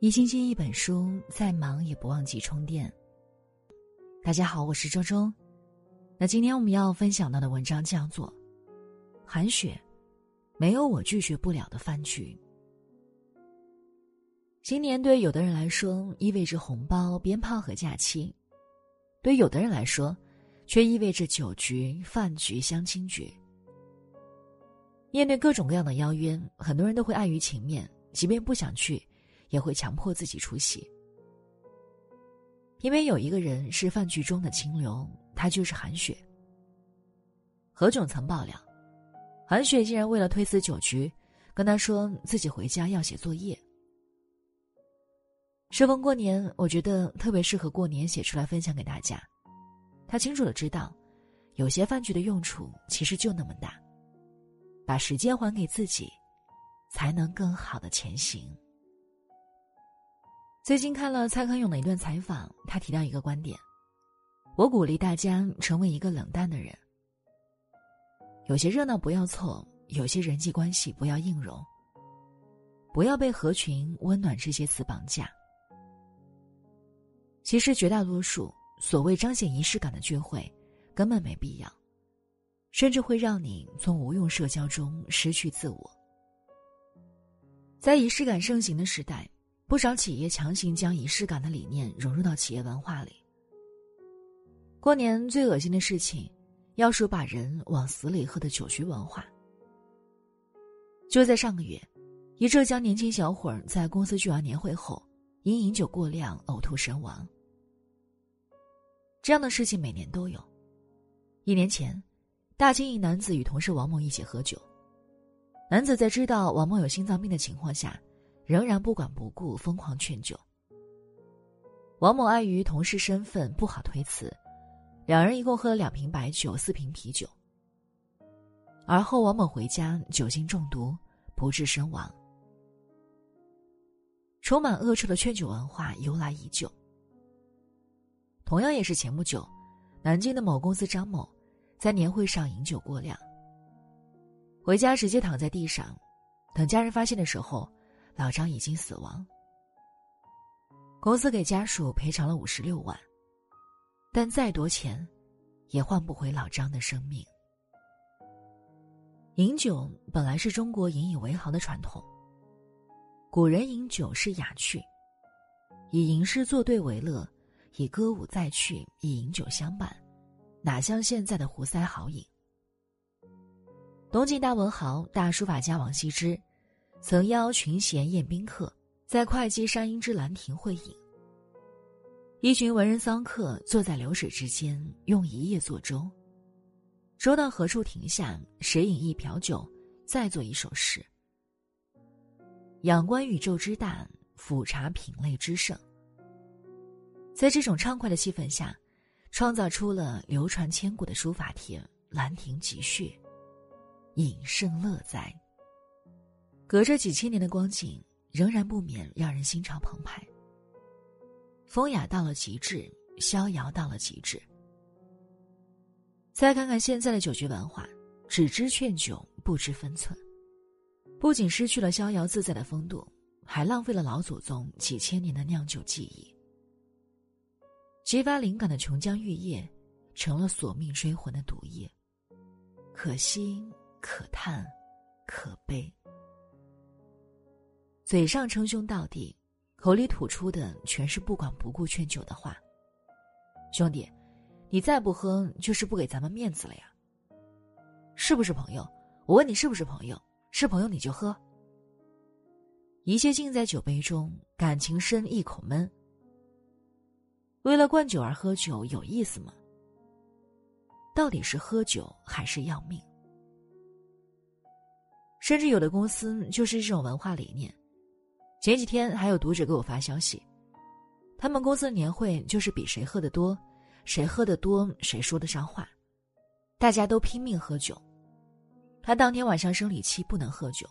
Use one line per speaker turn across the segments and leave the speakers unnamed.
一星期一本书，再忙也不忘记充电。大家好，我是周周。那今天我们要分享到的文章叫做《韩雪》，没有我拒绝不了的饭局。新年对有的人来说意味着红包、鞭炮和假期，对有的人来说，却意味着酒局、饭局、相亲局。面对各种各样的邀约，很多人都会碍于情面，即便不想去，也会强迫自己出席。因为有一个人是饭局中的清流，他就是韩雪。何炅曾爆料，韩雪竟然为了推辞酒局，跟他说自己回家要写作业。适逢过年，我觉得特别适合过年写出来分享给大家。他清楚的知道，有些饭局的用处其实就那么大。把时间还给自己，才能更好的前行。最近看了蔡康永的一段采访，他提到一个观点：我鼓励大家成为一个冷淡的人。有些热闹不要凑，有些人际关系不要硬融，不要被合群、温暖这些词绑架。其实绝大多数所谓彰显仪式感的聚会，根本没必要。甚至会让你从无用社交中失去自我。在仪式感盛行的时代，不少企业强行将仪式感的理念融入到企业文化里。过年最恶心的事情，要数把人往死里喝的酒局文化。就在上个月，一浙江年轻小伙在公司聚完年会后，因饮酒过量呕吐身亡。这样的事情每年都有。一年前。大庆一男子与同事王某一起喝酒，男子在知道王某有心脏病的情况下，仍然不管不顾，疯狂劝酒。王某碍于同事身份不好推辞，两人一共喝了两瓶白酒、四瓶啤酒。而后王某回家酒精中毒，不治身亡。充满恶臭的劝酒文化由来已久。同样也是前不久，南京的某公司张某。在年会上饮酒过量，回家直接躺在地上，等家人发现的时候，老张已经死亡。公司给家属赔偿了五十六万，但再多钱，也换不回老张的生命。饮酒本来是中国引以为豪的传统，古人饮酒是雅趣，以吟诗作对为乐，以歌舞再趣，以饮酒相伴。哪像现在的胡塞豪饮？东晋大文豪、大书法家王羲之，曾邀群贤宴宾客，在会稽山阴之兰亭会饮。一群文人骚客坐在流水之间，用一叶作舟。舟到何处停下，谁饮一瓢酒，再作一首诗。仰观宇宙之大，俯察品类之盛。在这种畅快的气氛下。创造出了流传千古的书法帖《兰亭集序》，饮胜乐哉。隔着几千年的光景，仍然不免让人心潮澎湃。风雅到了极致，逍遥到了极致。再看看现在的酒局文化，只知劝酒，不知分寸，不仅失去了逍遥自在的风度，还浪费了老祖宗几千年的酿酒技艺。激发灵感的琼浆玉液，成了索命追魂的毒液。可惜，可叹，可悲。嘴上称兄道弟，口里吐出的全是不管不顾劝酒的话。兄弟，你再不喝，就是不给咱们面子了呀。是不是朋友？我问你是不是朋友？是朋友你就喝。一切尽在酒杯中，感情深一口闷。为了灌酒而喝酒有意思吗？到底是喝酒还是要命？甚至有的公司就是这种文化理念。前几天还有读者给我发消息，他们公司的年会就是比谁喝的多，谁喝的多谁说得上话，大家都拼命喝酒。他当天晚上生理期不能喝酒，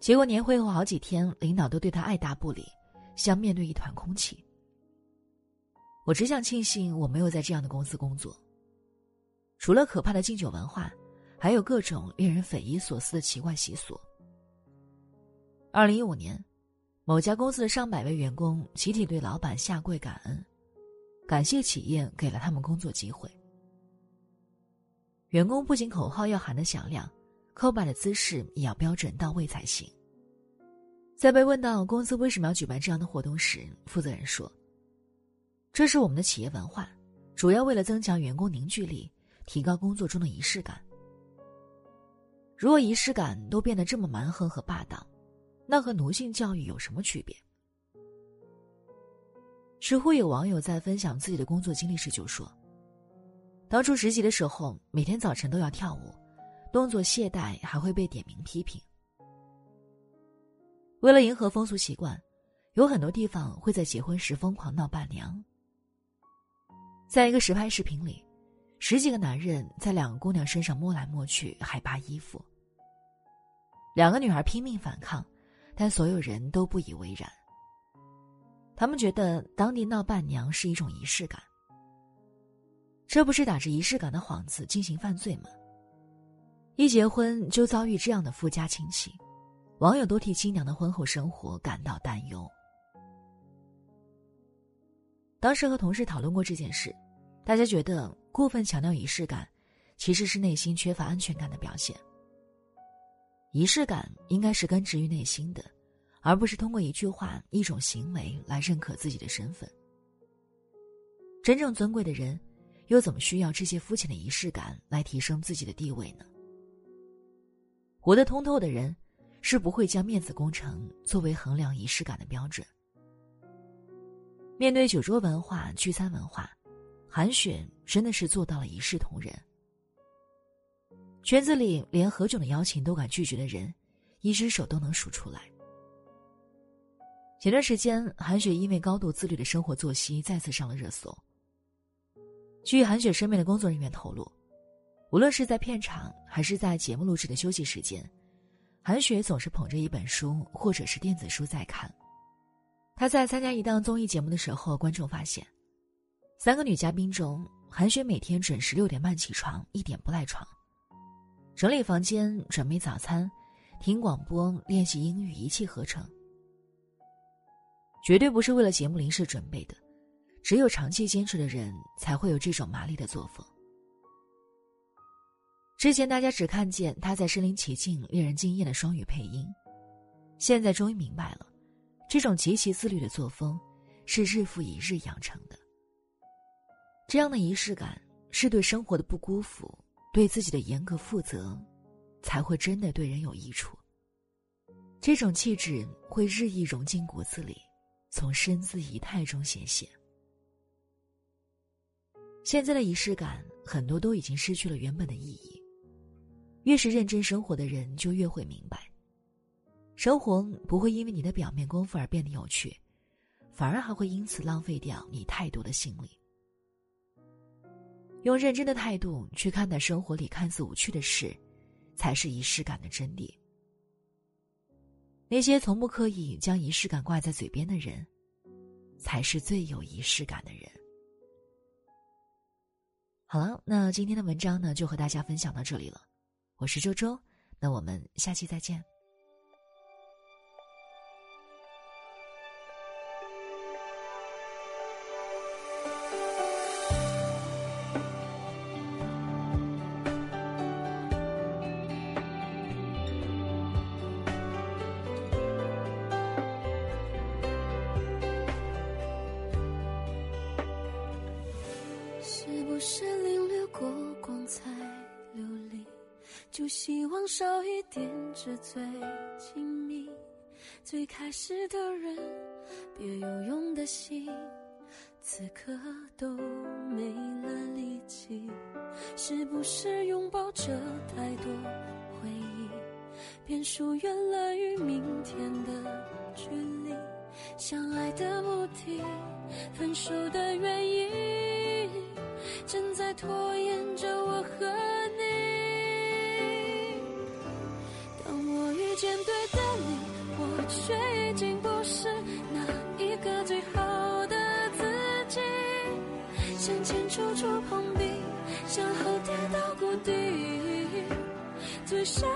结果年会后好几天，领导都对他爱答不理，像面对一团空气。我只想庆幸我没有在这样的公司工作。除了可怕的敬酒文化，还有各种令人匪夷所思的奇怪习俗。二零一五年，某家公司的上百位员工集体对老板下跪感恩，感谢企业给了他们工作机会。员工不仅口号要喊得响亮，叩拜的姿势也要标准到位才行。在被问到公司为什么要举办这样的活动时，负责人说：“这是我们的企业文化，主要为了增强员工凝聚力，提高工作中的仪式感。如果仪式感都变得这么蛮横和霸道。”那和奴性教育有什么区别？知乎有网友在分享自己的工作经历时就说：“当初实习的时候，每天早晨都要跳舞，动作懈怠还会被点名批评。为了迎合风俗习惯，有很多地方会在结婚时疯狂闹伴娘。在一个实拍视频里，十几个男人在两个姑娘身上摸来摸去，还扒衣服。两个女孩拼命反抗。”但所有人都不以为然。他们觉得当地闹伴娘是一种仪式感，这不是打着仪式感的幌子进行犯罪吗？一结婚就遭遇这样的富家亲戚，网友都替新娘的婚后生活感到担忧。当时和同事讨论过这件事，大家觉得过分强调仪式感，其实是内心缺乏安全感的表现。仪式感应该是根植于内心的，而不是通过一句话、一种行为来认可自己的身份。真正尊贵的人，又怎么需要这些肤浅的仪式感来提升自己的地位呢？活得通透的人，是不会将面子工程作为衡量仪式感的标准。面对酒桌文化、聚餐文化，韩雪真的是做到了一视同仁。圈子里连何炅的邀请都敢拒绝的人，一只手都能数出来。前段时间，韩雪因为高度自律的生活作息再次上了热搜。据韩雪身边的工作人员透露，无论是在片场还是在节目录制的休息时间，韩雪总是捧着一本书或者是电子书在看。她在参加一档综艺节目的时候，观众发现，三个女嘉宾中，韩雪每天准时六点半起床，一点不赖床。整理房间、准备早餐、听广播、练习英语，一气呵成。绝对不是为了节目临时准备的，只有长期坚持的人才会有这种麻利的作风。之前大家只看见他在身临其境、令人惊艳的双语配音，现在终于明白了，这种极其自律的作风是日复一日养成的。这样的仪式感是对生活的不辜负。对自己的严格负责，才会真的对人有益处。这种气质会日益融进骨子里，从身姿仪态中显现。现在的仪式感很多都已经失去了原本的意义。越是认真生活的人，就越会明白，生活不会因为你的表面功夫而变得有趣，反而还会因此浪费掉你太多的心力。用认真的态度去看待生活里看似无趣的事，才是仪式感的真谛。那些从不刻意将仪式感挂在嘴边的人，才是最有仪式感的人。好了，那今天的文章呢，就和大家分享到这里了。我是周周，那我们下期再见。
就希望少一点纸醉金迷，最开始的人，别有用的心，此刻都没了力气。是不是拥抱着太多回忆，便疏远了与明天的距离？相爱的目的，分手的原因，正在拖延着我和你。却已经不是那一个最好的自己。向前处处碰壁，向后跌到谷底，最深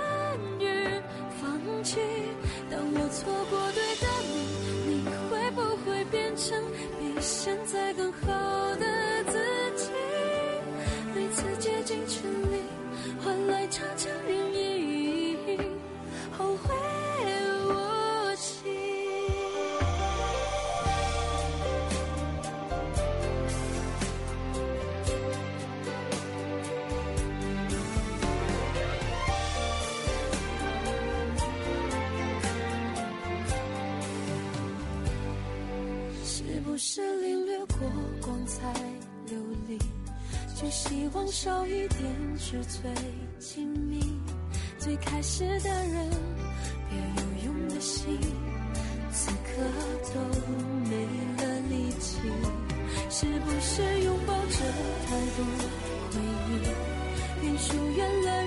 就希望少一点纸醉金迷？最开始的人，别有用的心，此刻都没了力气。是不是拥抱着太多回忆，便疏远了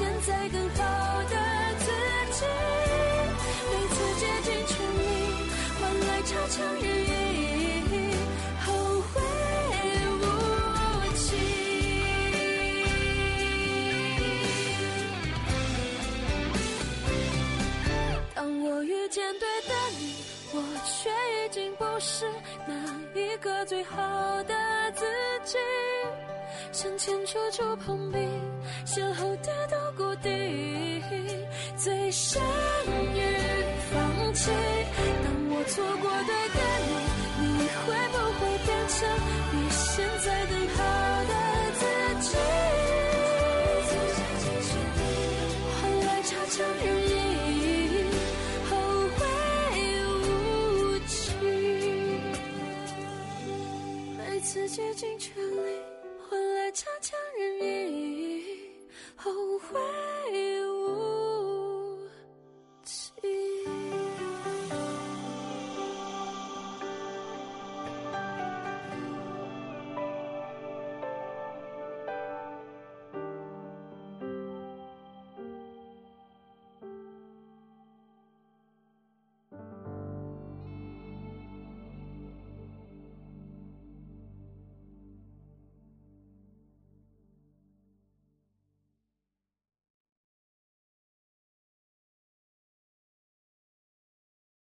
现在更好的自己？每次竭尽全力换来差强人意，后会无期。当我遇见对的你，我却已经不是那一个最好的自己。向前处处碰壁，向后跌到谷底，最善于放弃。当我错过对的你，你会不会变成比现在更好的自己？换来差强人意，后会无期。每次竭尽全力换来差强